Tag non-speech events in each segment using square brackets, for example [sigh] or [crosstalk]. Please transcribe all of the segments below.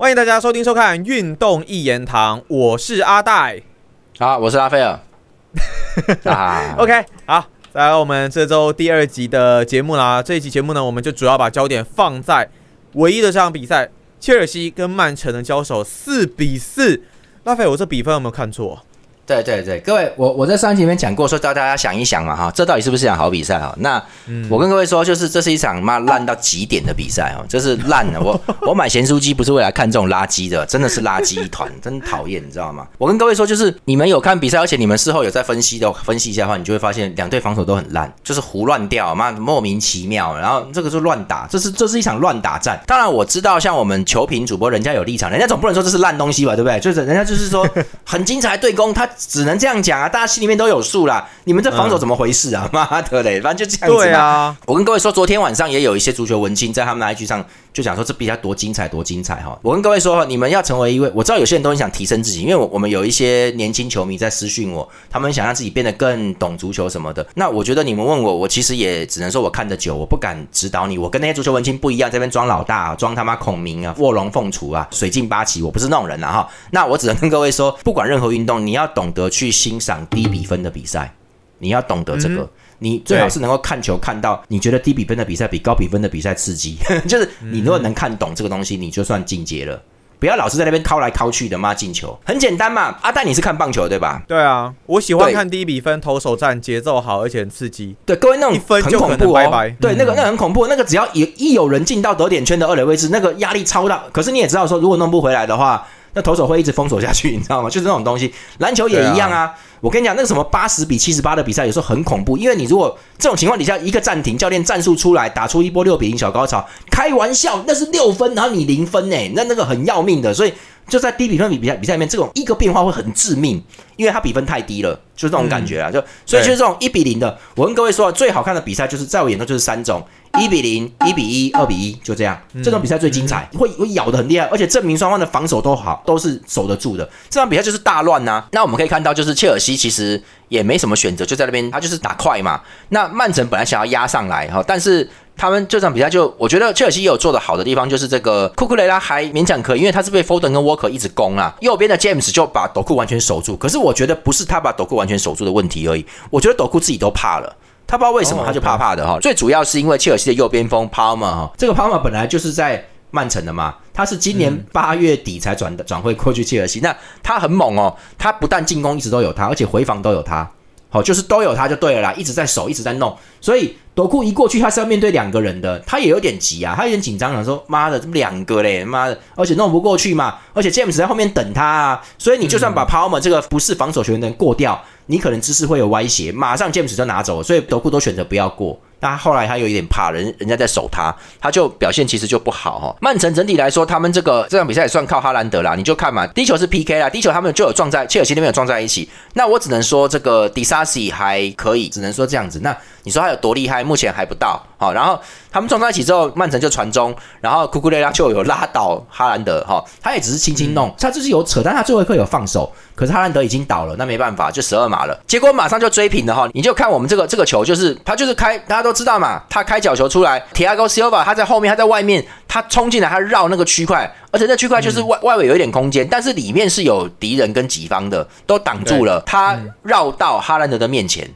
欢迎大家收听收看《运动一言堂》，我是阿戴。好，我是拉斐尔。[laughs] 啊 OK，好，来我们这周第二集的节目啦。这一集节目呢，我们就主要把焦点放在唯一的这场比赛——切尔西跟曼城的交手，四比四。拉斐，我这比分有没有看错？对对对，各位，我我在上一集里面讲过，说叫大家想一想嘛，哈，这到底是不是一场好比赛哈？那我跟各位说，就是这是一场妈烂到极点的比赛哦，这是烂的。我 [laughs] 我买咸酥鸡不是为了看这种垃圾的，真的是垃圾一团，真讨厌，你知道吗？我跟各位说，就是你们有看比赛，而且你们事后有在分析的，分析一下的话，你就会发现两队防守都很烂，就是胡乱掉，妈莫名其妙，然后这个是乱打，这是这是一场乱打战。当然我知道，像我们球评主播，人家有立场，人家总不能说这是烂东西吧，对不对？就是人家就是说很精彩对攻，他只能这样讲。啊，大家心里面都有数啦。你们这防守怎么回事啊？[laughs] 妈的嘞，反正就这样子。对啊，我跟各位说，昨天晚上也有一些足球文青在他们的 IG 上就想说这比赛多精彩，多精彩哈。我跟各位说，你们要成为一位，我知道有些人都很想提升自己，因为我我们有一些年轻球迷在私讯我，他们想让自己变得更懂足球什么的。那我觉得你们问我，我其实也只能说我看得久，我不敢指导你。我跟那些足球文青不一样，这边装老大，装他妈孔明啊，卧龙凤雏啊，水镜八旗，我不是那种人啊哈。那我只能跟各位说，不管任何运动，你要懂得去欣赏低比分的。比赛，你要懂得这个，你最好是能够看球看到，你觉得低比分的比赛比高比分的比赛刺激，[laughs] 就是你如果能看懂这个东西，你就算进阶了。不要老是在那边敲来敲去的嘛进球，很简单嘛。阿戴你是看棒球对吧？对啊，我喜欢看低比分投手战，节奏好而且很刺激。对，各位那种一分很恐怖哦。对，那个那很恐怖，那个只要一一有人进到得点圈的二垒位置，那个压力超大。可是你也知道说，如果弄不回来的话，那投手会一直封锁下去，[laughs] 你知道吗？就是那种东西，篮球也一样啊。我跟你讲，那个什么八十比七十八的比赛，有时候很恐怖，因为你如果这种情况底下一个暂停，教练战术出来打出一波六比零小高潮，开玩笑，那是六分，然后你零分呢，那那个很要命的，所以就在低比分比比赛比赛里面，这种一个变化会很致命，因为它比分太低了，就是这种感觉啊，就所以就是这种一比零的。我跟各位说，最好看的比赛就是在我眼中就是三种。一比零，一比一，二比一，就这样。这种比赛最精彩，会会咬的很厉害，而且证明双方的防守都好，都是守得住的。这场比赛就是大乱呐。那我们可以看到，就是切尔西其实也没什么选择，就在那边，他就是打快嘛。那曼城本来想要压上来哈，但是他们这场比赛就，我觉得切尔西也有做的好的地方，就是这个库库雷拉还勉强可以，因为他是被 Foden 跟沃克一直攻啊。右边的 James 就把斗库完全守住，可是我觉得不是他把斗库完全守住的问题而已，我觉得斗库自己都怕了。他不知道为什么，他就怕怕的哈。最主要是因为切尔西的右边锋 Palmer 哈，这个 Palmer 本来就是在曼城的嘛，他是今年八月底才转的转会过去切尔西。那他很猛哦，他不但进攻一直都有他，而且回防都有他，好就是都有他就对了啦，一直在守，一直在弄。所以夺库一过去，他是要面对两个人的，他也有点急啊，他有点紧张，想说妈的，这么两个嘞，妈的，而且弄不过去嘛，而且 James 在后面等他啊，所以你就算把 Palmer 这个不是防守球员的人过掉。你可能姿势会有歪斜，马上 James 就拿走了，所以德库都选择不要过。那后来他有一点怕人，人家在守他，他就表现其实就不好哈。曼城整体来说，他们这个这场比赛也算靠哈兰德啦。你就看嘛，第一球是 PK 啦，第一球他们就有撞在切尔西那边有撞在一起。那我只能说这个迪萨西还可以，只能说这样子。那你说他有多厉害？目前还不到。好，然后他们撞在一起之后，曼城就传中，然后库库雷拉就有拉倒哈兰德哈，他也只是轻轻弄，他就是有扯，但他最后一刻有放手。可是哈兰德已经倒了，那没办法，就十二码了。结果马上就追平了哈，你就看我们这个这个球，就是他就是开，大家都知道嘛，他开角球出来，铁阿高 Silva 他在后面，他在外面，他冲进来，他绕那个区块，而且那区块就是外外围有一点空间，但是里面是有敌人跟己方的，都挡住了，他绕到哈兰德的面前，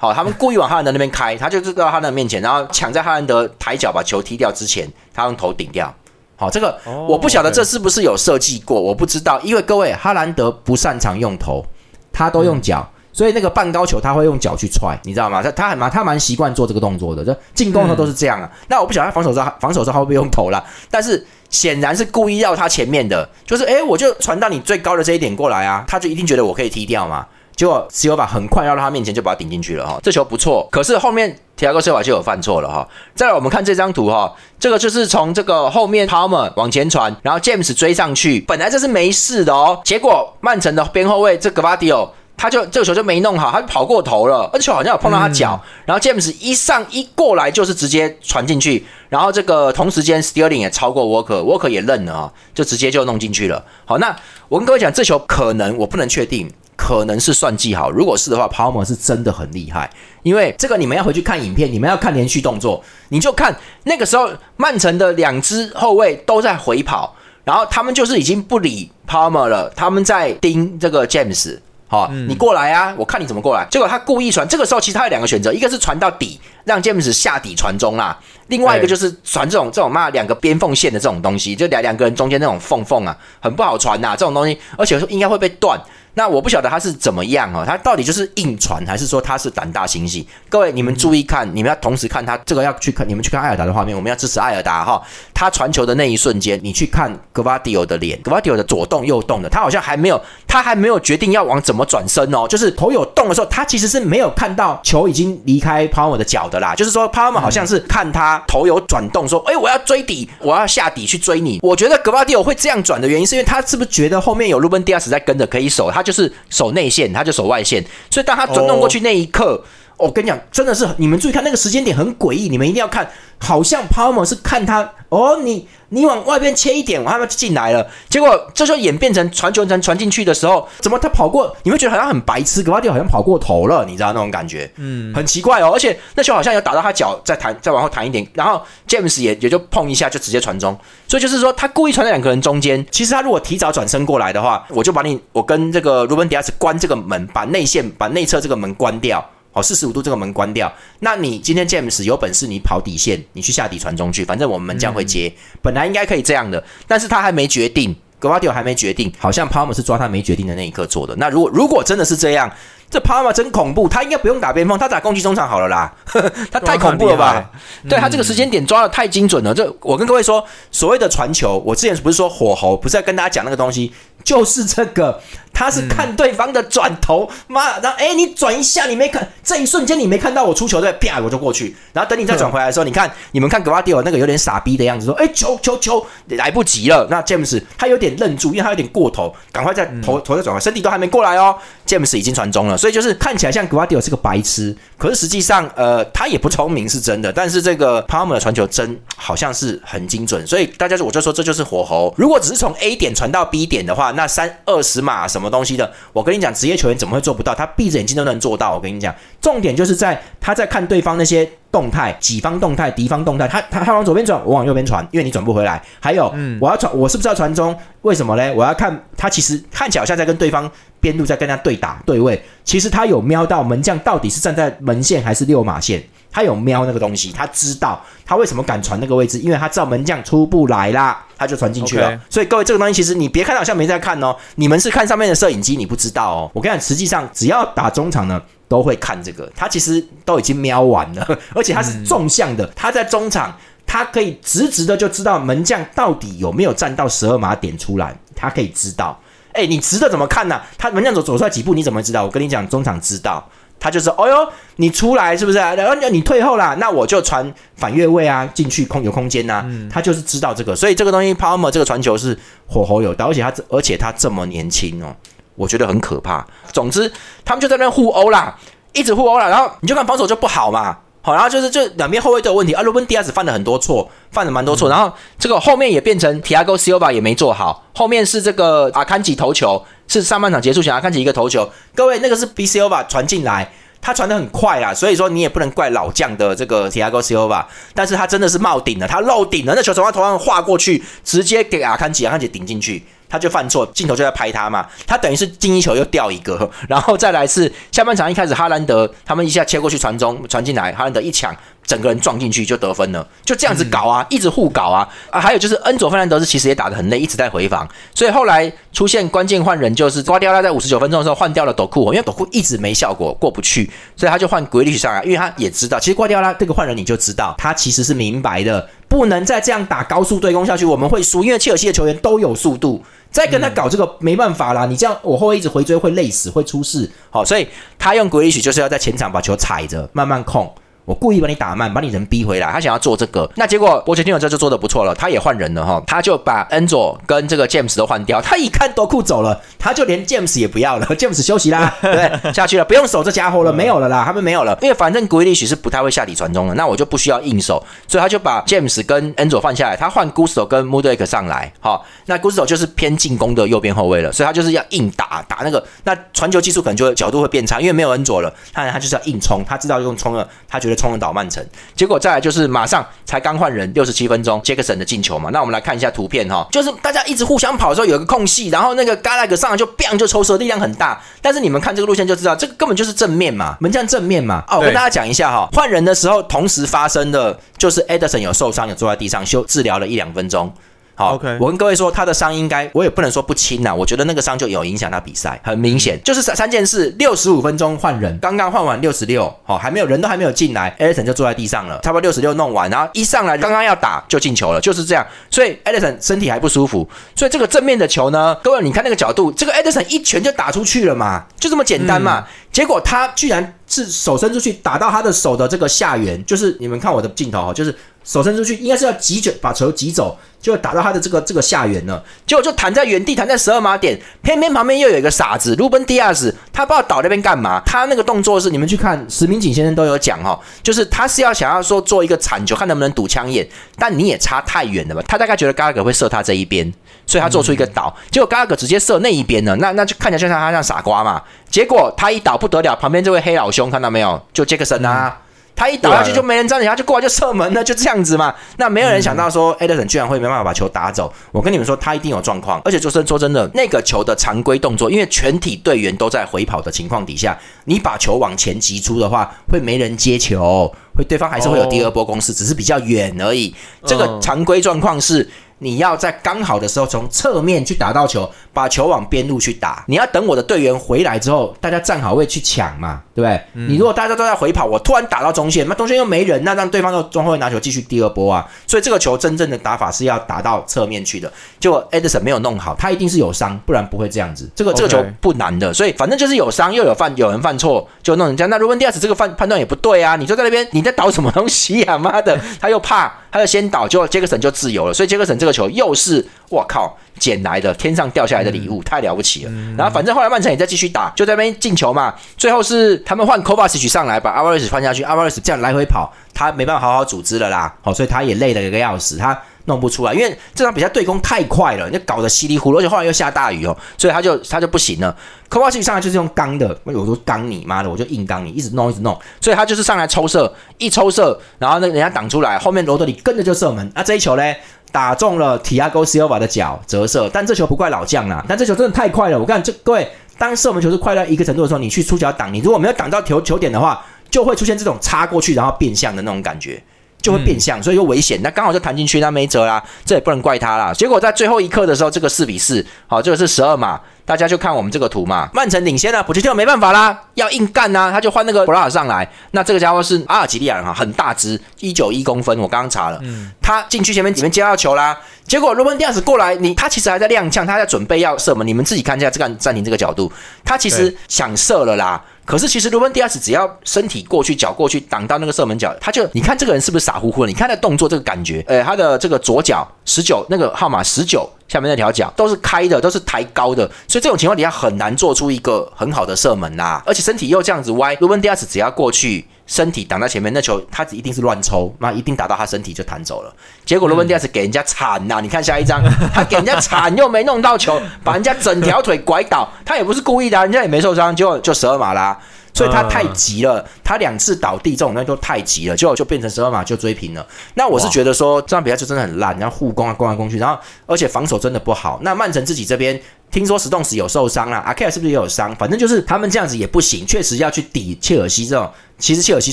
好，他们故意往哈兰德那边开，他就是到哈兰德面前，然后抢在哈兰德抬脚把球踢掉之前，他用头顶掉。好，这个我不晓得这是不是有设计过，我不知道，因为各位哈兰德不擅长用头，他都用脚，所以那个半高球他会用脚去踹，你知道吗？他他蛮他蛮习惯做这个动作的，这进攻的时候都是这样啊。那我不晓得他防守时候防守时候会不会用头了，但是显然是故意绕他前面的，就是哎，我就传到你最高的这一点过来啊，他就一定觉得我可以踢掉嘛。结果斯尤巴很快绕到他面前就把他顶进去了哈，这球不错，可是后面提亚戈斯瓦就有犯错了哈。再来我们看这张图哈，这个就是从这个后面 Palmer 往前传，然后 James 追上去，本来这是没事的哦，结果曼城的边后卫这个 Vadio 他就这个球就没弄好，他就跑过头了，而且好像有碰到他脚，然后 James 一上一过来就是直接传进去，然后这个同时间 Sterling 也超过 Walker，Walker 也愣了啊，就直接就弄进去了。好，那我跟各位讲，这球可能我不能确定。可能是算计好，如果是的话，Palmer 是真的很厉害。因为这个你们要回去看影片，你们要看连续动作，你就看那个时候曼城的两支后卫都在回跑，然后他们就是已经不理 Palmer 了，他们在盯这个 James。好，你过来啊！我看你怎么过来。结果他故意传，这个时候其实他有两个选择，一个是传到底，让 James 下底传中啦；另外一个就是传这种这种嘛两个边缝线的这种东西，就两两个人中间那种缝缝啊，很不好传呐。这种东西，而且应该会被断。那我不晓得他是怎么样哦，他到底就是硬传，还是说他是胆大心细？各位，你们注意看，你们要同时看他这个要去看，你们去看艾尔达的画面，我们要支持艾尔达哈。他传球的那一瞬间，你去看格瓦迪奥的脸，格瓦迪奥的左动右动的，他好像还没有，他还没有决定要往怎么转身哦。就是头有动的时候，他其实是没有看到球已经离开帕尔的脚的啦。就是说，帕尔好像是看他头有转动，说：“哎，我要追底，我要下底去追你。”我觉得格瓦迪奥会这样转的原因，是因为他是不是觉得后面有鲁本迪亚斯在跟着可以守，他就是守内线，他就守外线。所以当他转动过去那一刻，我跟你讲，真的是你们注意看那个时间点很诡异，你们一定要看。好像 Palmer 是看他哦，你你往外边切一点，我他妈就进来了。结果这时候演变成传球传传进去的时候，怎么他跑过？你会觉得好像很白痴，格瓦迪好像跑过头了，你知道那种感觉？嗯，很奇怪哦。而且那球好像有打到他脚，再弹再往后弹一点，然后 James 也也就碰一下，就直接传中。所以就是说，他故意传在两个人中间。其实他如果提早转身过来的话，我就把你我跟这个鲁本迪亚斯关这个门，把内线把内侧这个门关掉。好，四十五度这个门关掉。那你今天 James 有本事，你跑底线，你去下底传中去，反正我们门将会接。本来应该可以这样的，但是他还没决定，格瓦迪欧还没决定，好像 Palmer 是抓他没决定的那一刻做的。那如果如果真的是这样，这 Palmer 真恐怖，他应该不用打边锋，他打攻击中场好了啦。[laughs] 他太恐怖了吧？对他这个时间点抓的太精准了。这我跟各位说，所谓的传球，我之前不是说火候，不是在跟大家讲那个东西，就是这个。他是看对方的转头，妈，然后哎，你转一下，你没看这一瞬间，你没看到我出球对，啪，我就过去。然后等你再转回来的时候，你看你们看格瓦迪奥那个有点傻逼的样子，说哎，球球球，来不及了。那詹姆斯他有点愣住，因为他有点过头，赶快再头头再转回来，身体都还没过来哦。詹姆斯已经传中了，所以就是看起来像格瓦迪奥是个白痴，可是实际上呃他也不聪明是真的。但是这个帕姆的传球真好像是很精准，所以大家就我就说这就是火候。如果只是从 A 点传到 B 点的话，那三二十码什么？东西的，我跟你讲，职业球员怎么会做不到？他闭着眼睛都能做到。我跟你讲，重点就是在他在看对方那些动态，己方动态、敌方动态。他他他往左边转，我往右边传，因为你转不回来。还有，我要传，我是不是要传中？为什么嘞？我要看他其实看起来好像在跟对方边路在跟他对打对位，其实他有瞄到门将到底是站在门线还是六码线。他有瞄那个东西，他知道他为什么敢传那个位置，因为他知道门将出不来啦，他就传进去了。所以各位，这个东西其实你别看好像没在看哦，你们是看上面的摄影机，你不知道哦。我跟你讲，实际上只要打中场呢，都会看这个。他其实都已经瞄完了，[laughs] 而且他是纵向的，他在中场，他可以直直的就知道门将到底有没有站到十二码点出来，他可以知道。哎，你直的怎么看呢？他门将走走出来几步，你怎么知道？我跟你讲，中场知道。他就说：“哦哟，你出来是不是？然后你退后啦，那我就传反越位啊，进去空有空间呐。他就是知道这个，所以这个东西 Palmer 这个传球是火候有的，而且他而且他这么年轻哦，我觉得很可怕。总之，他们就在那互殴啦，一直互殴啦，然后你就看防守就不好嘛。好，然后就是这两边后卫都有问题啊。罗本迪亚斯犯了很多错，犯了蛮多错，然后这个后面也变成 Tiago Silva 也没做好，后面是这个阿坎吉头球。”是上半场结束前，看起一个头球，各位那个是 B C O 吧传进来，他传的很快啊，所以说你也不能怪老将的这个 Tiago C O 吧，但是他真的是冒顶了，他漏顶了，那球从他头上划过去，直接给阿坎吉，阿坎吉顶进去，他就犯错，镜头就在拍他嘛，他等于是进一球又掉一个，然后再来是下半场一开始哈兰德他们一下切过去传中传进来，哈兰德一抢。整个人撞进去就得分了，就这样子搞啊，一直互搞啊啊！还有就是恩佐费兰德斯其实也打得很累，一直在回防，所以后来出现关键换人，就是瓜迪奥拉在五十九分钟的时候换掉了斗库，因为斗库一直没效果，过不去，所以他就换格里奇上来，因为他也知道，其实瓜迪奥拉这个换人你就知道，他其实是明白的，不能再这样打高速对攻下去，我们会输，因为切尔西的球员都有速度，再跟他搞这个没办法啦，你这样我后卫一直回追会累死，会出事，好，所以他用格里奇就是要在前场把球踩着，慢慢控。我故意把你打慢，把你人逼回来。他想要做这个，那结果波切蒂诺这就做的不错了。他也换人了哈，他就把恩佐跟这个 James 都换掉。他一看多库走了，他就连 James 也不要了。[laughs] James 休息啦，对，下去了，不用守这家伙了，没有了啦，他们没有了。因为反正古利许是不太会下底传中的，那我就不需要硬守，所以他就把 James 跟恩佐换下来，他换 Gusto 跟 Mudrik 上来。好，那 Gusto 就是偏进攻的右边后卫了，所以他就是要硬打打那个，那传球技术可能就会角度会变差，因为没有恩佐了，他他就是要硬冲，他知道用冲了，他觉得。冲了倒曼城。结果再来就是马上才刚换人，六十七分钟，杰克森的进球嘛。那我们来看一下图片哈，就是大家一直互相跑的时候有一个空隙，然后那个 g a l a 上来就 bang 就抽射，力量很大。但是你们看这个路线就知道，这个根本就是正面嘛，门将正面嘛。哦，我跟大家讲一下哈，换人的时候同时发生的就是 Edison 有受伤，有坐在地上休治疗了一两分钟。好，OK，我跟各位说，他的伤应该我也不能说不轻呐，我觉得那个伤就有影响他比赛，很明显，就是三三件事，六十五分钟换人，刚刚换完六十六，好，还没有人都还没有进来，Edison 就坐在地上了，差不多六十六弄完，然后一上来刚刚要打就进球了，就是这样，所以 Edison 身体还不舒服，所以这个正面的球呢，各位你看那个角度，这个 Edison 一拳就打出去了嘛，就这么简单嘛，结果他居然是手伸出去打到他的手的这个下缘，就是你们看我的镜头哈，就是。手伸出去，应该是要急着把球挤走，就打到他的这个这个下缘了，结果就弹在原地，弹在十二码点，偏偏旁边又有一个傻子，鲁本迪亚斯，他不知道倒那边干嘛，他那个动作是你们去看石明景先生都有讲哈，就是他是要想要说做一个铲球，看能不能堵枪眼，但你也差太远了吧？他大概觉得嘎格会射他这一边，所以他做出一个倒，结果嘎格直接射那一边了，那那就看起来就像他像傻瓜嘛，结果他一倒不得了，旁边这位黑老兄看到没有？就杰克森啊。他一倒下去就没人站起，他就过来就射门了，就这样子嘛。那没有人想到说艾德森居然会没办法把球打走。我跟你们说，他一定有状况。而且就是说真的，那个球的常规动作，因为全体队员都在回跑的情况底下，你把球往前击出的话，会没人接球，会对方还是会有第二波攻势，只是比较远而已。这个常规状况是。你要在刚好的时候从侧面去打到球，把球往边路去打。你要等我的队员回来之后，大家站好位去抢嘛，对不对？你如果大家都在回跑，我突然打到中线，那中线又没人，那让对方的中后卫拿球继续第二波啊。所以这个球真正的打法是要打到侧面去的。结果 Edison 没有弄好，他一定是有伤，不然不会这样子。这个这个球不难的，所以反正就是有伤又有犯有人犯错就弄人家。那如果第二次这个判判断也不对啊，你就在那边你在倒什么东西呀？妈的，他又怕。他就先倒，结果杰克森就自由了，所以杰克森这个球又是我靠捡来的，天上掉下来的礼物，太了不起了。然后反正后来曼城也在继续打，就在那边进球嘛。最后是他们换 Kovacic 上来把阿瓦雷斯换下去，阿瓦雷斯这样来回跑，他没办法好好组织了啦。好，所以他也累了个要死，他。弄不出来，因为这场比赛对攻太快了，你搞得稀里糊涂，而且后来又下大雨哦，所以他就他就不行了。科瓦奇上来就是用刚的，我说刚你妈的，我就硬刚你，一直弄一直弄，所以他就是上来抽射，一抽射，然后那人家挡出来，后面罗德里跟着就射门。那这一球呢，打中了提亚戈西奥瓦的脚，折射。但这球不怪老将啦，但这球真的太快了。我看这各位，当射门球是快到一个程度的时候，你去出脚挡，你如果没有挡到球球点的话，就会出现这种插过去然后变向的那种感觉。就会变相，所以又危险。那刚好就弹进去，那没辙啦，这也不能怪他啦。结果在最后一刻的时候，这个四比四，好，这个是十二码，大家就看我们这个图嘛。曼城领先了，普吉特没办法啦，要硬干呐，他就换那个布拉尔上来。那这个家伙是阿尔及利亚人哈，很大只，一九一公分，我刚刚查了，嗯他进去前面里面接到球啦。结果罗本迪亚斯过来，你他其实还在踉跄，他在准备要射门。你们自己看一下这个暂停这个角度，他其实想射了啦。可是其实罗本迪亚斯只要身体过去，脚过去挡到那个射门角，他就你看这个人是不是傻乎乎的？你看他动作这个感觉，呃，他的这个左脚十九那个号码十九下面那条脚都是开的，都是抬高的，所以这种情况底下很难做出一个很好的射门呐。而且身体又这样子歪，罗本第二次只要过去。身体挡在前面，那球他一定是乱抽，那一定打到他身体就弹走了。结果罗文迪亚斯给人家铲呐，你看下一张，他给人家铲又没弄到球，把人家整条腿拐倒，他也不是故意的，人家也没受伤，就就十二码啦。所以他太急了，他两次倒地这种东西都太急了，就就变成十二码就追平了。那我是觉得说这场比赛就真的很烂，然后护攻啊攻来攻去，然后而且防守真的不好。那曼城自己这边听说石栋石有受伤啦，阿凯尔是不是也有伤？反正就是他们这样子也不行，确实要去抵切尔西这种。其实切尔西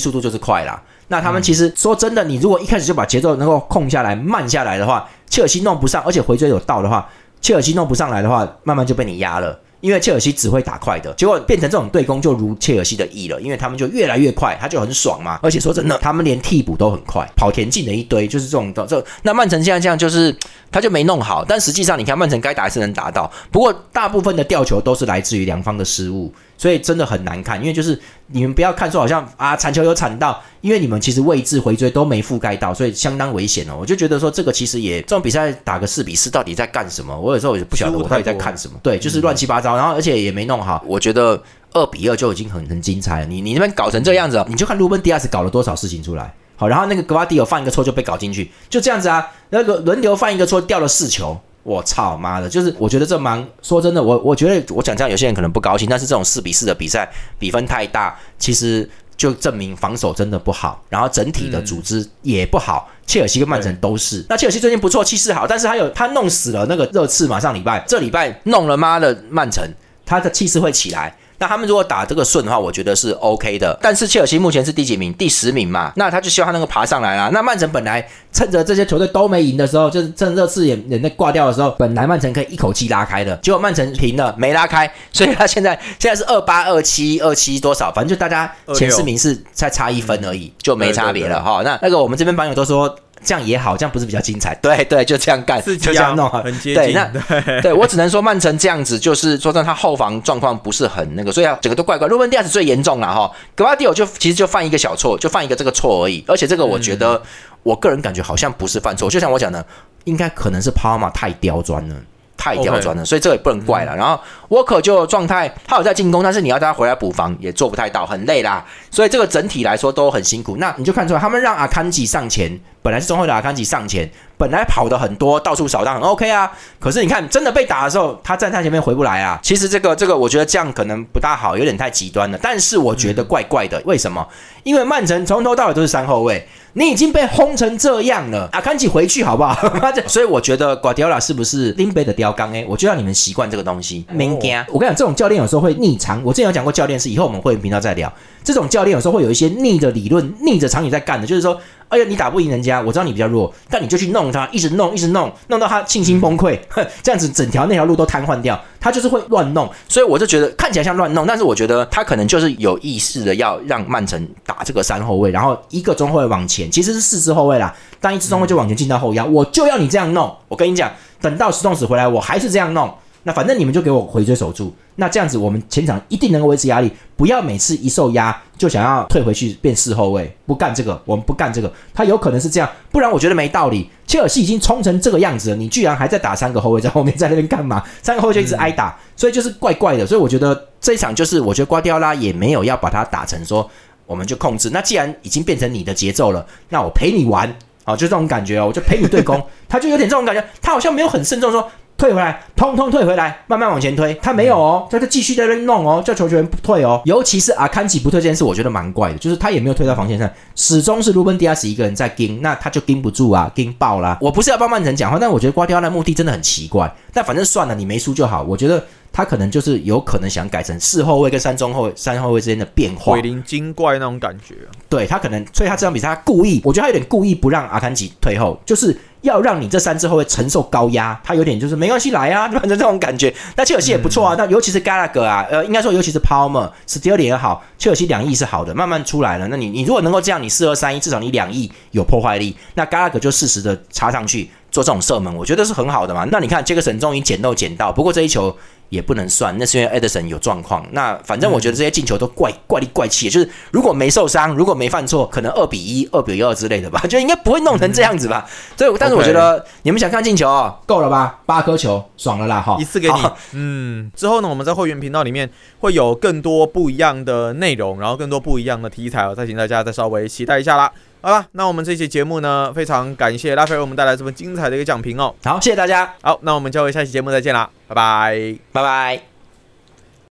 速度就是快啦。那他们其实说真的，你如果一开始就把节奏能够控下来、慢下来的话，切尔西弄不上，而且回追有到的话，切尔西弄不上来的话，慢慢就被你压了。因为切尔西只会打快的，结果变成这种对攻就如切尔西的意了，因为他们就越来越快，他就很爽嘛。而且说真的，他们连替补都很快，跑田径的一堆，就是这种的。这那曼城现在这样，就是他就没弄好。但实际上，你看曼城该打还是能打到，不过大部分的吊球都是来自于两方的失误。所以真的很难看，因为就是你们不要看说好像啊铲球有铲到，因为你们其实位置回追都没覆盖到，所以相当危险哦。我就觉得说这个其实也这种比赛打个四比四到底在干什么？我有时候也不晓得我到底在看什么。对，就是乱七八糟，然后而且也没弄好。我觉得二比二就已经很很精彩了。你你那边搞成这样子，你就看卢本迪亚斯搞了多少事情出来。好，然后那个格瓦迪尔犯一个错就被搞进去，就这样子啊。那个轮流犯一个错掉了四球。我操妈的！就是我觉得这蛮说真的，我我觉得我讲这样有些人可能不高兴，但是这种四比四的比赛比分太大，其实就证明防守真的不好，然后整体的组织也不好。切尔西跟曼城都是。那切尔西最近不错，气势好，但是他有他弄死了那个热刺嘛，上礼拜这礼拜弄了妈的曼城，他的气势会起来。那他们如果打这个顺的话，我觉得是 OK 的。但是切尔西目前是第几名？第十名嘛。那他就希望他能够爬上来啦。那曼城本来趁着这些球队都没赢的时候，就是趁热刺也也那挂掉的时候，本来曼城可以一口气拉开的，结果曼城平了，没拉开，所以他现在现在是二八二七二七多少？反正就大家前四名是再差一分而已，就没差别了哈。那那个我们这边网友都说。这样也好，这样不是比较精彩？对对，就这样干，就这样弄，很接近。那对我只能说曼城这样子，就是说，他后防状况不是很那个，所以啊，整个都怪怪。路本迪亚斯最严重了哈，格瓦迪奥就其实就犯一个小错，就犯一个这个错而已。而且这个我觉得，我个人感觉好像不是犯错，就像我讲的，应该可能是帕马太刁钻了。太刁钻了，所以这个也不能怪了。然后沃克就状态，他有在进攻，但是你要他回来补防也做不太到，很累啦。所以这个整体来说都很辛苦。那你就看出来，他们让阿坎吉上前，本来是中后的阿坎吉上前，本来跑的很多，到处扫荡，很 OK 啊。可是你看，真的被打的时候，他站在前面回不来啊。其实这个这个，我觉得这样可能不大好，有点太极端了。但是我觉得怪怪的，为什么？因为曼城从头到尾都是三后卫。你已经被轰成这样了，阿坎吉回去好不好？[laughs] 所以我觉得瓜迪奥拉是不是林贝的雕钢？哎，我就让你们习惯这个东西。没惊，我跟你讲，这种教练有时候会逆常。我之前有讲过教练是，以后我们会频道再聊。这种教练有时候会有一些逆着理论、逆着常理在干的，就是说。哎呀，你打不赢人家，我知道你比较弱，但你就去弄他，一直弄，一直弄，弄到他信心崩溃，这样子整条那条路都瘫痪掉。他就是会乱弄，所以我就觉得看起来像乱弄，但是我觉得他可能就是有意识的要让曼城打这个三后卫，然后一个中后卫往前，其实是四支后卫啦，当一支中卫就往前进到后腰，我就要你这样弄。我跟你讲，等到石洞子回来，我还是这样弄。那反正你们就给我回追守住，那这样子我们前场一定能够维持压力，不要每次一受压就想要退回去变四后卫，不干这个，我们不干这个。他有可能是这样，不然我觉得没道理。切尔西已经冲成这个样子了，你居然还在打三个后卫在后面，在那边干嘛？[laughs] 三个后卫就一直挨打，所以就是怪怪的。所以我觉得这一场就是我觉得瓜迪奥拉也没有要把它打成说我们就控制。那既然已经变成你的节奏了，那我陪你玩，好，就这种感觉哦，我就陪你对攻。[laughs] 他就有点这种感觉，他好像没有很慎重说。退回来，通通退回来，慢慢往前推。他没有哦，他就继续在那弄哦，叫球员不退哦。尤其是阿坎吉不退这件事，我觉得蛮怪的，就是他也没有退到防线上，始终是卢本迪亚斯一个人在盯，那他就盯不住啊，盯爆啦。我不是要帮曼城讲话，但我觉得瓜迪奥拉目的真的很奇怪。但反正算了，你没输就好。我觉得他可能就是有可能想改成四后卫跟三中后三后卫之间的变化，鬼灵精怪那种感觉。对他可能，所以他这场比赛他故意，我觉得他有点故意不让阿坎吉退后，就是。要让你这三支后卫承受高压，他有点就是没关系来啊，[laughs] 反正这种感觉。那切尔西也不错啊，那尤其是 Gallagher 啊，呃，应该说尤其是 Palmer、s t e l l 也好，切尔西两翼是好的，慢慢出来了。那你你如果能够这样，你四二三一，至少你两翼有破坏力，那 Gallagher 就适时的插上去做这种射门，我觉得是很好的嘛。那你看杰克森终于捡漏捡到，不过这一球。也不能算，那是因为 Edison 有状况。那反正我觉得这些进球都怪怪里怪气，就是如果没受伤，如果没犯错，可能二比一、二比二之类的吧，就应该不会弄成这样子吧。所以，但是我觉得你们想看进球哦，够了吧？八颗球，爽了啦！哈，一次给你。嗯，之后呢，我们在会员频道里面会有更多不一样的内容，然后更多不一样的题材哦，再请大家再稍微期待一下啦。好了，那我们这期节目呢，非常感谢拉菲为我们带来这么精彩的一个讲评哦。好，谢谢大家。好，那我们就会下期节目再见啦，拜拜，拜拜。